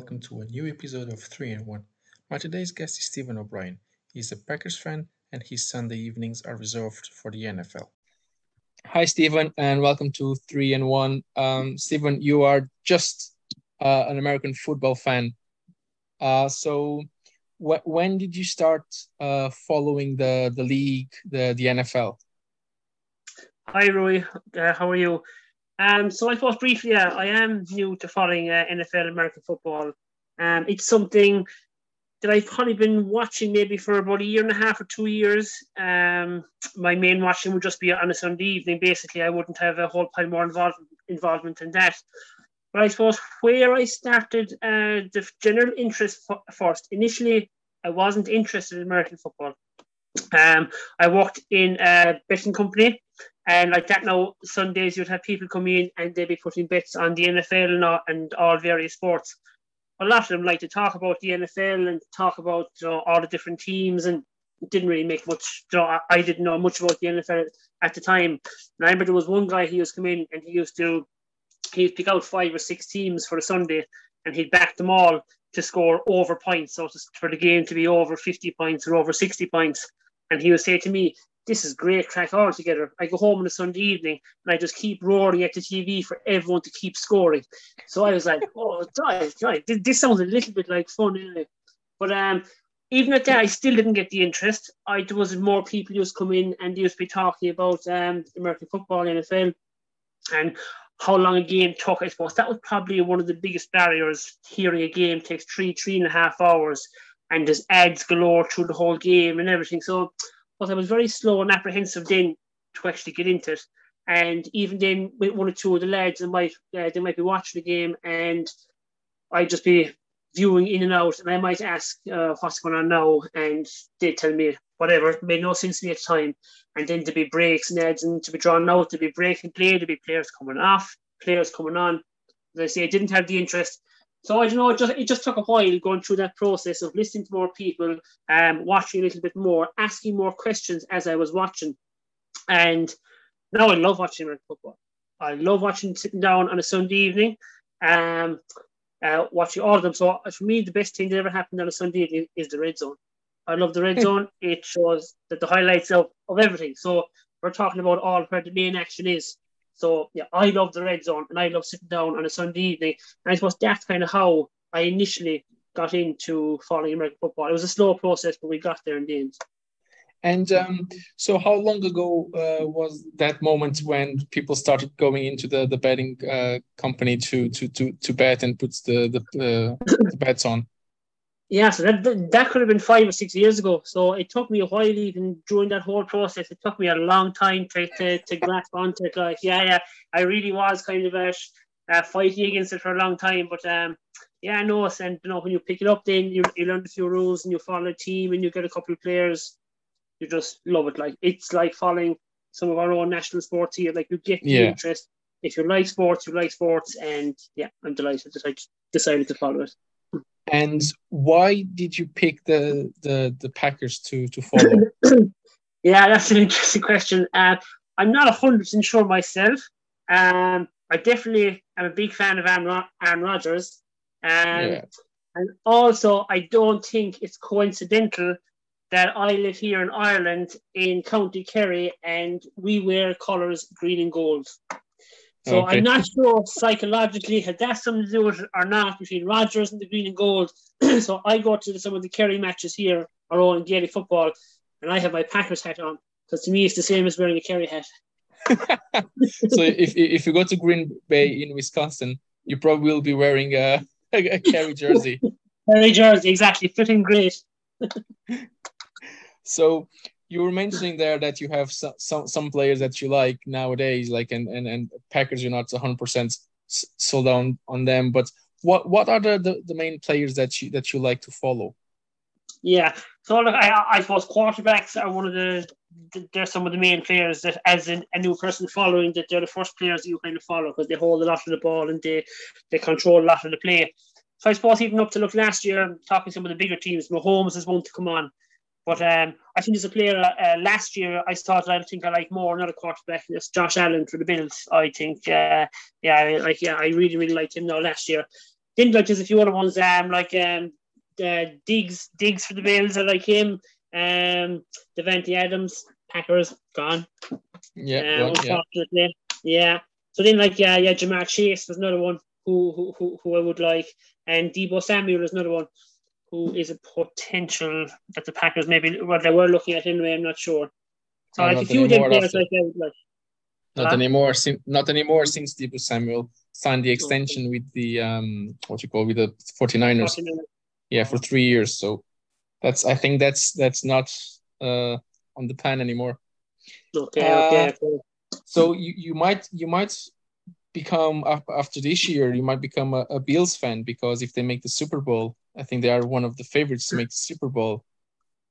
welcome to a new episode of 3 and 1. My today's guest is Stephen O'Brien. He's a Packers fan and his Sunday evenings are reserved for the NFL. Hi, Stephen, and welcome to 3 and 1. Um, Stephen, you are just uh, an American football fan. Uh, so, wh- when did you start uh, following the, the league, the, the NFL? Hi, Rory. Uh, how are you? Um, so I suppose briefly, yeah, I am new to following uh, NFL American football. Um, it's something that I've probably been watching maybe for about a year and a half or two years. Um, my main watching would just be on a Sunday evening. Basically, I wouldn't have a whole pile more involved, involvement in that. But I suppose where I started uh, the general interest first, initially, I wasn't interested in American football. Um, I worked in a betting company and like that now, Sundays you'd have people come in and they'd be putting bets on the NFL and all, and all various sports. A lot of them like to talk about the NFL and talk about you know, all the different teams and didn't really make much. You know, I didn't know much about the NFL at the time. And I remember there was one guy he was come in and he used to he'd pick out five or six teams for a Sunday and he'd back them all to score over points, so for the game to be over 50 points or over 60 points. And he would say to me, this is great crack all together. I go home on a Sunday evening and I just keep roaring at the TV for everyone to keep scoring. So I was like, oh, die, die. This sounds a little bit like fun, anyway. But um, even at that, I still didn't get the interest. I there was more people used to come in and used to be talking about um, American football, NFL, and how long a game took. I suppose that was probably one of the biggest barriers. Hearing a game takes three, three and a half hours, and there's ads galore through the whole game and everything. So but I was very slow and apprehensive then to actually get into it. And even then, with one or two of the lads, they might uh, they might be watching the game, and I'd just be viewing in and out, and I might ask uh, what's going on now, and they'd tell me whatever. It made no sense to me at the time. And then to be breaks and ads and to be drawn out, to be breaking play, to be players coming off, players coming on. As I say, I didn't have the interest. So I don't know. It just it just took a while going through that process of listening to more people, um, watching a little bit more, asking more questions as I was watching, and now I love watching American football. I love watching sitting down on a Sunday evening, um, uh, watching all of them. So for me, the best thing that ever happened on a Sunday evening is the red zone. I love the red hmm. zone. It shows that the highlights of, of everything. So we're talking about all where the main action is. So yeah, I love the red zone and I love sitting down on a Sunday evening. And I suppose that's kind of how I initially got into following American football. It was a slow process, but we got there in the end. And um, so, how long ago uh, was that moment when people started going into the the betting uh, company to to to to bet and put the the, uh, the bets on? Yeah, so that, that could have been five or six years ago. So it took me a while, even during that whole process. It took me a long time to, to, to grasp onto it. Like, yeah, yeah, I really was kind of uh, uh, fighting against it for a long time. But um, yeah, no, and you know, when you pick it up, then you, you learn a few rules and you follow a team and you get a couple of players. You just love it. Like it's like following some of our own national sports here. Like you get the yeah. interest. If you like sports, you like sports, and yeah, I'm delighted that I decided to follow it. And why did you pick the the, the Packers to to follow? yeah, that's an interesting question. Uh, I'm not hundred percent sure myself. Um, I definitely am a big fan of Aaron, Aaron Rodgers. Um, yeah. And also, I don't think it's coincidental that I live here in Ireland in County Kerry and we wear colours green and gold. So okay. I'm not sure psychologically had that something to do with it or not between Rodgers and the green and gold. so I go to some of the Kerry matches here, our own Gaelic football, and I have my Packers hat on because to me it's the same as wearing a Kerry hat. so if if you go to Green Bay in Wisconsin, you probably will be wearing a, a, Kerry jersey. Kerry jersey, exactly, fitting great. so you were mentioning there that you have some, some, some players that you like nowadays, like and and, and Packers, you're not 100 percent sold on on them. But what what are the, the, the main players that you that you like to follow? Yeah, so look, I I suppose quarterbacks are one of the they're some of the main players that, as in a new person following, that they're the first players that you kind of follow because they hold a lot of the ball and they they control a lot of the play. So I suppose even up to look last year, talking some of the bigger teams, Mahomes is one to come on. But um, I think as a player uh, last year, I thought I think I like more another quarterback. It's Josh Allen for the Bills. I think, uh, yeah, like yeah, I really really liked him now last year. didn't like there's a few other ones um like um uh, Diggs Diggs for the Bills I like him um Davante Adams Packers gone Yeah, um, well, yeah. yeah so then like yeah yeah Ja'Marr Chase was another one who who who, who I would like and Deebo Samuel is another one who is a potential that the Packers maybe well they were looking at anyway I'm not sure so like a not few of them anymore players like would like Not Huh? anymore. Since not anymore since Deebo Samuel signed the extension with the um what you call with the 49ers. Yeah, for three years. So that's I think that's that's not uh on the plan anymore. Okay, Uh, okay, okay. So you, you might you might become af- after this year you might become a, a Bills fan because if they make the Super Bowl, I think they are one of the favorites to make the Super Bowl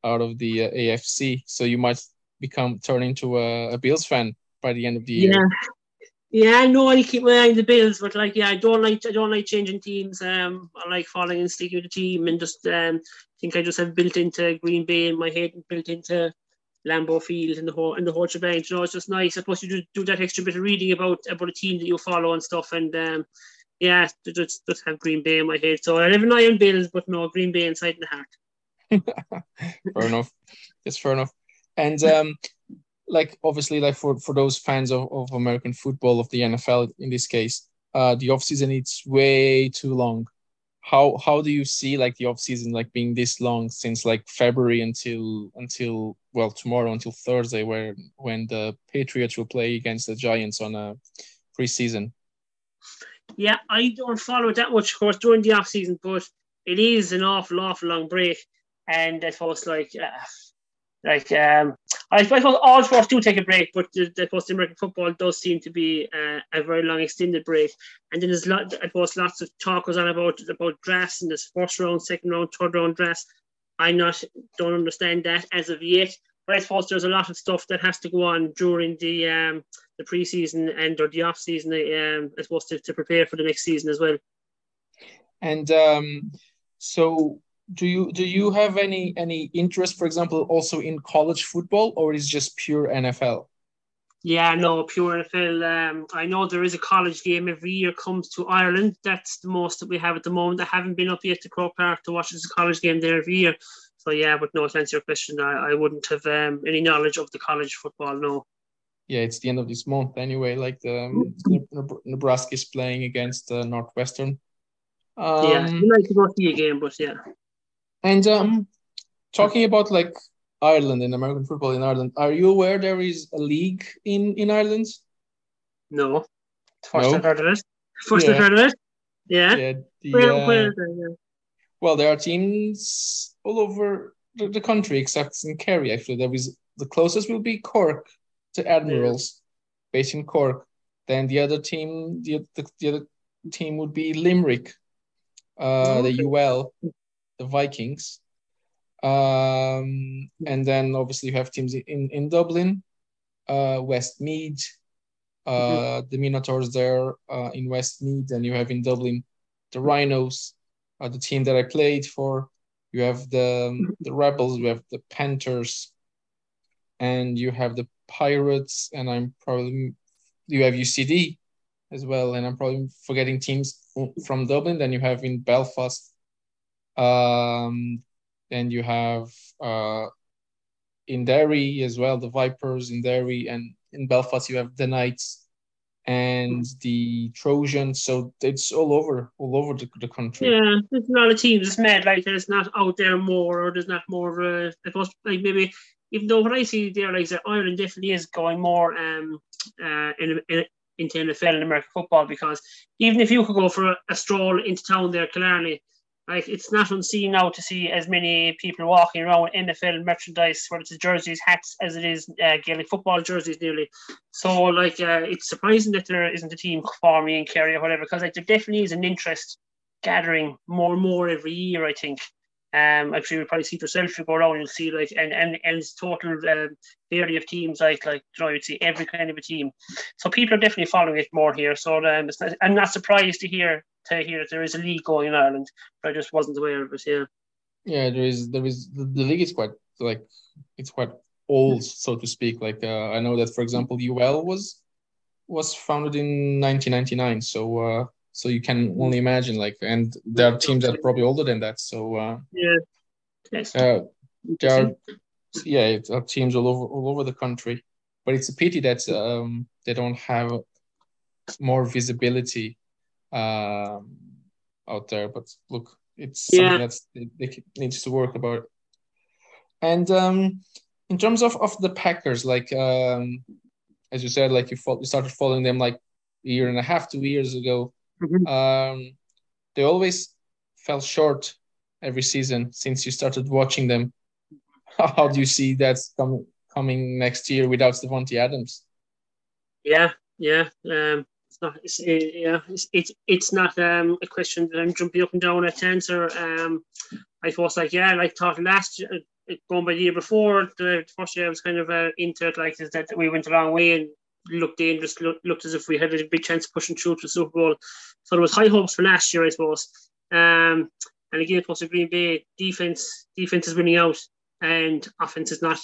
out of the uh, AFC. So you might become turn into a, a Bills fan by the end of the year. Yeah. Yeah, I know I keep my eye on the Bills, but like, yeah, I don't like I don't like changing teams. Um, I like following and sticking with the team, and just um, think I just have built into Green Bay in my head and built into Lambeau Field and the whole and the whole shebang. You know, it's just nice. I suppose you do, do that extra bit of reading about about a team that you follow and stuff, and um, yeah, just just have Green Bay in my head. So I have an eye on Bills, but no Green Bay inside the heart. fair enough. It's fair enough. And um, like obviously, like for for those fans of, of American football of the NFL in this case, uh, the off season it's way too long. How how do you see like the off season like being this long since like February until until well tomorrow until Thursday where when the Patriots will play against the Giants on a preseason? Yeah, I don't follow it that much, of course, during the off season, but it is an awful, awful long break, and I suppose like, uh, like um, I suppose all sports do take a break, but the, the American football does seem to be uh, a very long extended break, and then there's lot, I suppose lots of talk goes on about about drafts and this first round, second round, third round drafts. I not don't understand that as of yet, but I suppose there's a lot of stuff that has to go on during the um, the preseason and or the off season. Um, I suppose to, to prepare for the next season as well. And um, so, do you do you have any any interest, for example, also in college football, or is just pure NFL? Yeah, no, pure NFL. Um, I know there is a college game every year comes to Ireland. That's the most that we have at the moment. I haven't been up yet to Croke Park to watch this college game there every year. So yeah, but no, to answer your question, I, I wouldn't have um, any knowledge of the college football. No. Yeah, it's the end of this month anyway. Like the um, Nebraska is playing against uh, Northwestern. Um, yeah, I'd like to go see a game, but yeah. And um, talking about like Ireland and American football in Ireland, are you aware there is a league in in Ireland? No. First No? I've heard of it. First Yeah. I've heard of it. Yeah. Yeah. the, Where, uh, where? Yeah. Well, there are teams all over the, the country except in Kerry. Actually, there is the closest will be Cork to Admirals, based in Cork. Then the other team, the, the, the other team would be Limerick, uh, Okay. the UL, the Vikings. Um, and then obviously you have teams in in Dublin, uh, Westmeath, uh, the Minotaurs there uh, in Westmeath, and you have in Dublin the Rhinos, uh, the team that I played for. You have the the Rebels, you have the Panthers, and you have the Pirates, and I'm probably you have UCD as well, and I'm probably forgetting teams from Dublin. Then you have in Belfast, um, then you have uh, in Derry as well, the Vipers in Derry, and in Belfast you have the Knights and the Trojans. So it's all over, all over the, the country. Yeah, there's a lot of teams. It's mad, like there's not out there more, or there's not more of a. I suppose, like maybe, even though what I see there, like that Ireland definitely is going more um uh in, in into NFL and American football because even if you could go for a, a stroll into town there, Killarney, like it's not unseen now to see as many people walking around with NFL merchandise, whether it's jerseys, hats, as it is uh, Gaelic football jerseys, nearly. So like uh, it's surprising that there isn't a team me in Kerry or whatever because like there definitely is an interest gathering more and more every year. I think. Um, I'm sure you'll probably see it yourself. You go around, you'll see like and and and it's total um, variety of teams. Like like you know, you'd see every kind of a team. So people are definitely following it more here. So um, not, I'm not surprised to hear to hear that there is a league going in Ireland. But I just wasn't aware of it. Yeah. Yeah, there is there is the, the league is quite like it's quite old, so to speak. Like uh, I know that for example, UL was was founded in 1999, so uh, So you can only imagine, like, and there are teams that are probably older than that. So uh, yeah, yes. uh, there are, yeah, it are teams all over all over the country. But it's a pity that um, they don't have more visibility um, out there. But look, it's something Yeah. that's they, they needs to work about. And um, in terms of, of the Packers, like um, as you said, like you, fo- you started following them like a year and a half, two years ago. Mhm. Um, they always fell short every season since you started watching them. How do you see that com- coming next year without Davante Adams? Yeah, yeah. Um, it's not. It's, uh, yeah, it's, it's it's not um a question that I'm jumping up and down at to answer. Um, I was like, yeah, like thought last year, uh, going by the year before, the first year I was kind of uh, into it, like is that we went a long way and looked dangerous, looked, looked as if we had a big chance of pushing through to the Super Bowl. So there was high hopes for last year, I suppose. Um, and again, it was the Green Bay defense. Defense is winning out, and offense is not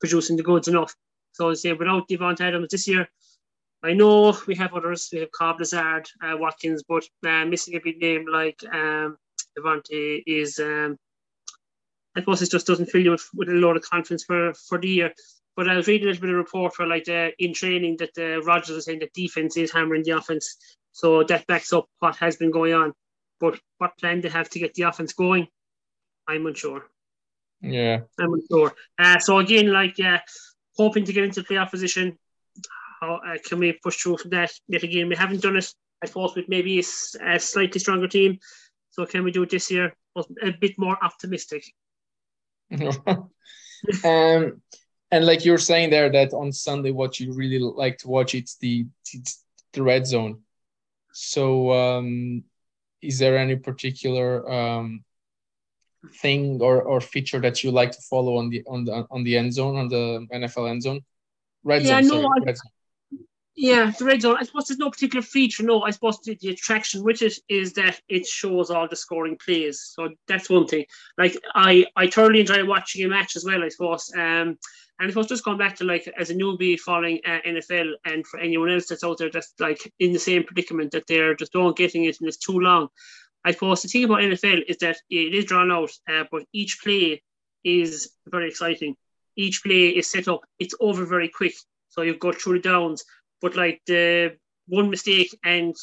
producing the goods enough. So I say without Davante Adams this year, I know we have others. We have Cobb, Lazard, uh, Watkins, but uh, missing a big name like um, Davante is, um, I suppose it just doesn't fill you with, with a lot of confidence for, for the year. But I was reading a little bit of report for like the, in training that the Rodgers is saying that defense is hammering the offense. So that backs up what has been going on. But what plan they have to get the offense going, I'm unsure. Yeah, I'm unsure. Uh, so again, like uh, hoping to get into playoff position. How uh, can we push through from that? Yet again, we haven't done it. I suppose with maybe a slightly stronger team. So can we do it this year? A bit more optimistic. um, and like you're saying there that on Sunday, what you really like to watch it's the it's the red zone. So, um, is there any particular um, thing or, or feature that you like to follow on the on the on the end zone on the NFL end zone? Red Yeah, zone, no, sorry, I- red zone. Yeah, the red zone. I suppose there's no particular feature. No, I suppose the, the attraction with it is that it shows all the scoring plays. So that's one thing. Like I, I thoroughly enjoy watching a match as well. I suppose. Um, and I suppose just going back to like as a newbie following uh, NFL, and for anyone else that's out there that's like in the same predicament that they're just don't getting it and it's too long. I suppose the thing about NFL is that it is drawn out, uh, but each play is very exciting. Each play is set up. It's over very quick. So you go through the downs but like the one mistake and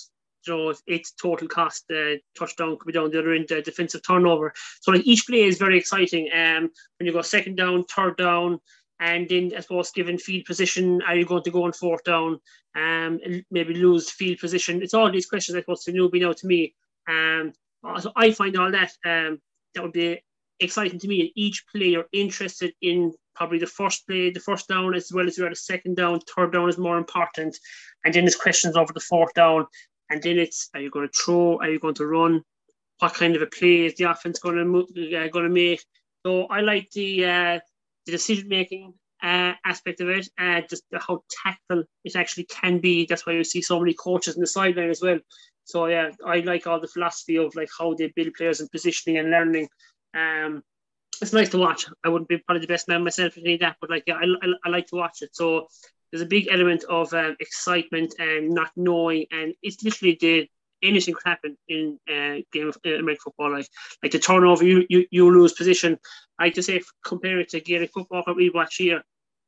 you know it's total cost the touchdown could be down the other end the defensive turnover. So like each play is very exciting. Um when you go second down third down and then I suppose given field position are you going to go on fourth down um maybe lose field position? It's all these questions I suppose to newbie now to me. Um so I find all that um that would be exciting to me. And each player interested in probably the first play, the first down, as well as you had a second down, third down is more important. And then there's questions over the fourth down. And then it's are you going to throw? Are you going to run? What kind of a play is the offense going to mo- uh, going to make? So I like the uh, the decision making uh, aspect of it, uh, just how tactful it actually can be. That's why you see so many coaches in the sideline as well. So yeah, I like all the philosophy of like how they build players and positioning and learning. Um, it's nice to watch. I wouldn't be probably the best man myself to need that, but like yeah, I, I, I like to watch it. So there's a big element of um, excitement and not knowing, and it's literally the anything could happen in uh, game of uh, American football. Like like the turnover, you you, you lose position. I to say compare it to Gaelic football that we watch here.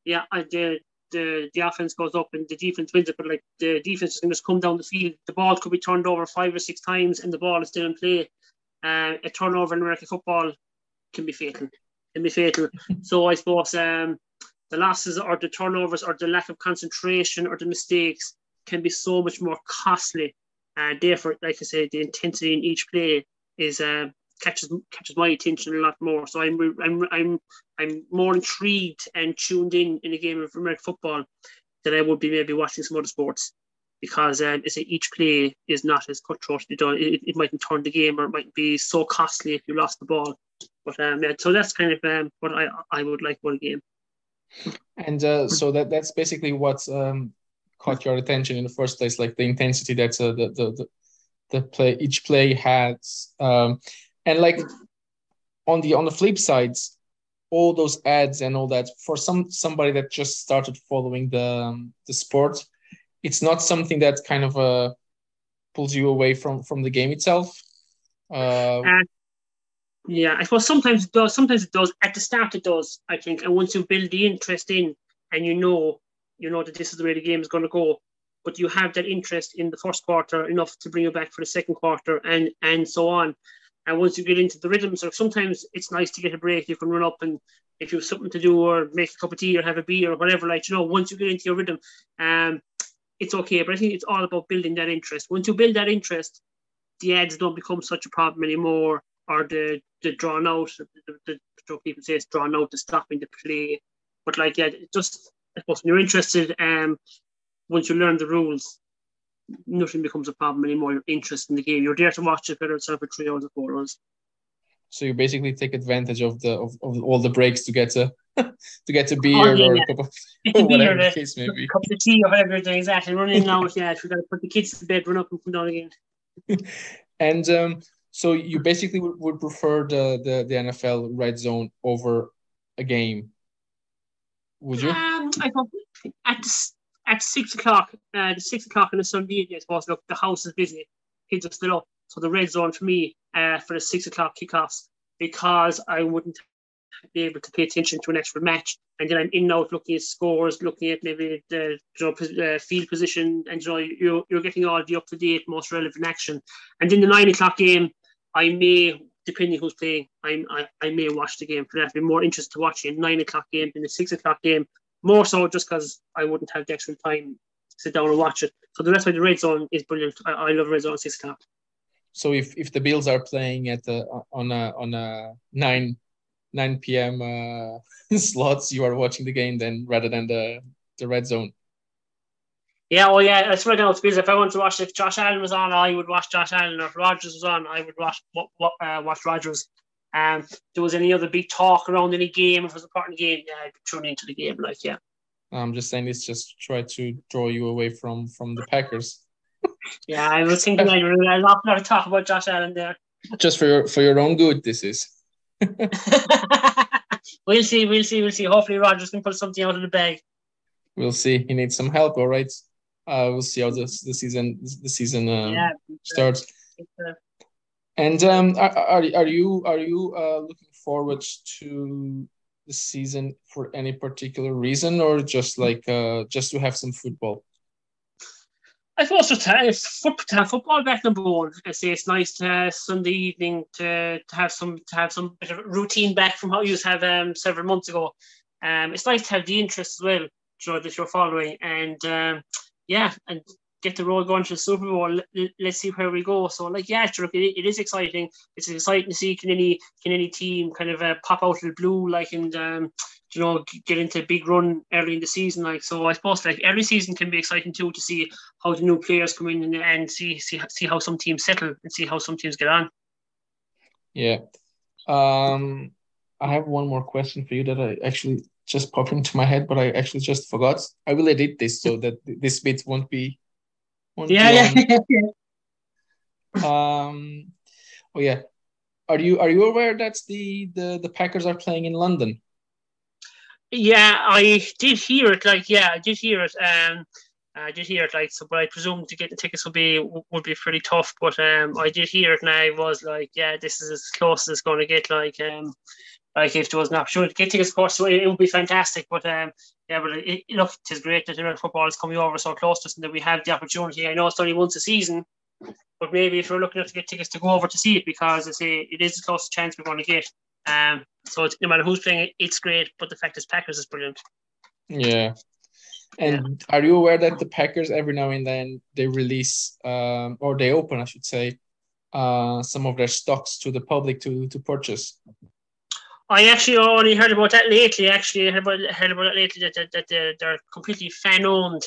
Yeah, the the the offense goes up and the defense wins it, but like the defense is going to come down the field. The ball could be turned over five or six times, and the ball is still in play. Uh, a turnover in American football can be fatal. Can be fatal. so I suppose um, the losses or the turnovers or the lack of concentration or the mistakes can be so much more costly. And therefore, like I said, the intensity in each play is uh, catches catches my attention a lot more. So I'm I'm I'm I'm more intrigued and tuned in in a game of American football than I would be maybe watching some other sports because um, it's each play is not as cutthroat. You it, it mightn't turn the game or it might be so costly if you lost the ball. But um, yeah, so that's kind of um, what I I would like for the game. And uh, so that that's basically what um, caught your attention in the first place, like the intensity that uh, the, the the the play each play has, um, and like on the on the flip sides, all those ads and all that for some somebody that just started following the um, the sport, it's not something that kind of uh, pulls you away from from the game itself. Uh, Uh, yeah, I suppose sometimes it does. Sometimes it does. At the start, it does. I think, and once you build the interest in, and you know, you know that this is the way the game is going to go, but you have that interest in the first quarter enough to bring you back for the second quarter, and and so on. And once you get into the rhythms, or sometimes it's nice to get a break. You can run up and if you have something to do, or make a cup of tea, or have a beer, or whatever. Like you know, once you get into your rhythm, um, it's okay. But I think it's all about building that interest. Once you build that interest, the ads don't become such a problem anymore, or the the drawn out. The, the, the people say it's drawn out, the stopping the play. But like, yeah, it just I suppose when you're interested, um, once you learn the rules, nothing becomes a problem anymore. You're interested in the game. You're there to watch it, whether it's for three hours or four hours. so you basically take advantage of the of, of all the breaks to get to to get to beer Oh, yeah, or yeah. a cup of It whatever the case may be. cup of tea or whatever you're doing. Exactly. Run in and out. Yeah, we got to put the kids to bed, run up and come down again. And um, so you basically would, would prefer the, the the NFL red zone over a game, would you? Um, I at at six o'clock, uh, the six o'clock on a Sunday evening, I suppose. Look, the house is busy, kids are still up, so the red zone for me, uh, for the six o'clock kickoffs, because I wouldn't be able to pay attention to an actual match, and then I'm in and out looking at scores, looking at maybe the you know, uh, field position, and you know you're, you're getting all the up to date, most relevant action, and then the nine o'clock game, I may. Depending who's playing, I'm, I, I may watch the game for that. I'd be more interested to watch a nine o'clock game than a six o'clock game more so just because I wouldn't have the extra time to sit down and watch it. So the rest of the red zone is brilliant. I, I love red zone six o'clock. So if, if the Bills are playing at the on a on a nine nine p.m. Uh, slots, you are watching the game then rather than the the red zone. Yeah, well, yeah, that's right now. It's because if I wanted to watch, if Josh Allen was on, I would watch Josh Allen. Or if Rodgers was on, I would watch what what uh, watch Rodgers. Um, if there was any other big talk around any game, if it was a part of the game, yeah, I'd tuning into the game. Like, yeah, I'm just saying this just try to draw you away from from the Packers. yeah. I was thinking I really a lot, lot of talk about Josh Allen there. Just for your for your own good, this is. we'll see, we'll see, we'll see. Hopefully, Rodgers can pull something out of the bag. We'll see. He needs some help. All right. Uh, we'll see how this the season the season um, yeah, starts. uh, And um, are, are are you are you uh, looking forward to the season for any particular reason, or just like uh, just to have some football? I suppose just to have, to have football back number one. I say it's nice to have Sunday evening to, to have some to have some bit of routine back from how you used to have um, several months ago. Um, it's nice to have the interest as well, you know, that you're following, and um, yeah, and get the road going to the Super Bowl. Let, let's see where we go. So, like, yeah, sure, it, it is exciting. It's exciting to see can any can any team kind of uh, pop out of the blue, like, and um, you know, get into a big run early in the season. Like, so I suppose like every season can be exciting too to see how the new players come in and, and see see see how some teams settle and see how some teams get on. Yeah. Um, I have one more question for you that I actually just popped into my head, but I actually just forgot. I will edit this so that this bit won't be. Won't Yeah, long. yeah. Um, oh yeah, are you are you aware that the the the Packers are playing in London? Yeah, I did hear it. Like, yeah, I did hear it. Um, I did hear it. Like, so, but I presume to get the tickets would be would be pretty tough. But um, I did hear it, I was like, yeah, this is as close as it's going to get. Like, um, like if there was an opportunity to get tickets, of course, so it, would be fantastic. But um, yeah, but it, look, it is great that American football is coming over so close to us, and that we have the opportunity. I know it's only once a season, but maybe if we're looking to get tickets to go over to see it, because I say it is the closest chance we're going to get. Um, so it's, no matter who's playing it, it's great. But the fact is, Packers is brilliant. Yeah. And are you aware that the Packers every now and then they release um, or they open, I should say, uh, some of their stocks to the public to to purchase? I actually only heard about that lately. Actually, I heard about, heard about it lately that, that, that they're, completely fan owned,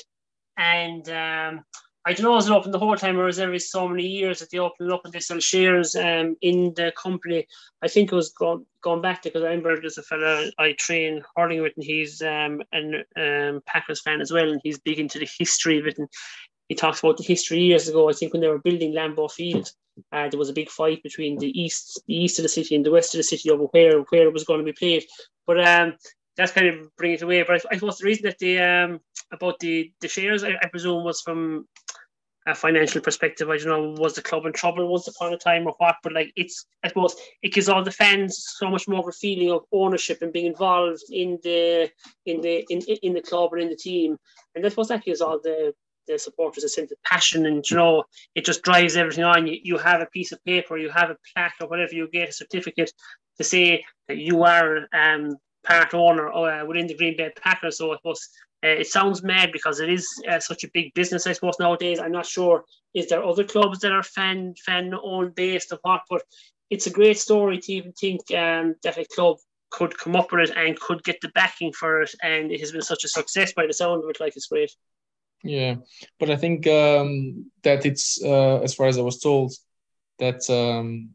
and um, I don't know is it open the whole time or is every so many years that they open it up and they sell shares um, in the company. I think it was going going back to because I remember there's a fella I train with, and he's um, an um, Packers fan as well, and he's big into the history of it. And he talks about the history years ago. I think when they were building Lambeau Field, uh, there was a big fight between the east, the east of the city and the west of the city over where where it was going to be played. But um, that's kind of bringing it away. But I, I suppose the reason that the um about the the shares, I, I presume, was from a financial perspective. I don't know, was the club in trouble once upon a time or what? But like, it's I suppose it gives all the fans so much more of a feeling of ownership and being involved in the in the in, in the club and in the team. And I suppose that gives all the the supporters a sense of passion and you know it just drives everything on you you have a piece of paper you have a plaque or whatever you get a certificate to say that you are um part owner uh, within the Green Bay Packers so I suppose uh, it sounds mad because it is uh, such a big business, I suppose nowadays. I'm not sure is there other clubs that are fan fan owned based or what, but it's a great story to even think um, that a club could come up with it and could get the backing for it, and it has been such a success by the sound of it. Like it's great. Yeah, but I think um, that it's uh, as far as I was told that um,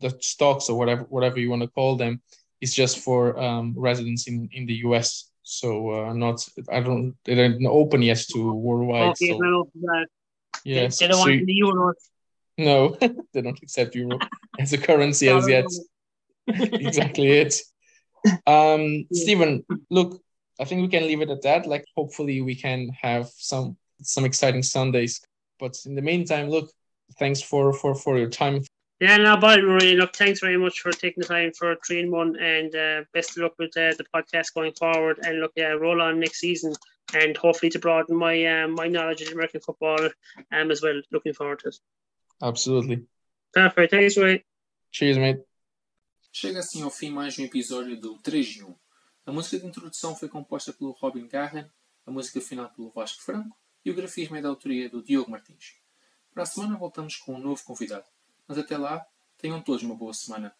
the stocks or whatever whatever you want to call them is just for um, residents in in the U.S. So uh, not I don't they don't open yet to worldwide. Okay, so, no, no. yes, they, they don't so want you- the euro. no, they don't accept euro as a currency as yet. exactly it. Um, Yeah. Stephen, look, I think we can leave it at that. Like, hopefully, we can have some some exciting Sundays. But in the meantime, look, thanks for for for your time. Yeah, no, but Rory, look, thanks very much for taking the time for three and one, and uh, best of luck with uh, the podcast going forward. And look, yeah, roll on next season, and hopefully to broaden my um, my knowledge of American football um, as well. Looking forward to it. Absolutely. Perfect. Thanks, Rory. Cheers, mate. Chega assim ao fim mais um episódio do 3 em 1. A música de introdução foi composta pelo Robin Garren, a música final pelo Vasco Franco e o grafismo é da autoria do Diogo Martins. Para a semana voltamos com um novo convidado, mas até lá, tenham todos uma boa semana.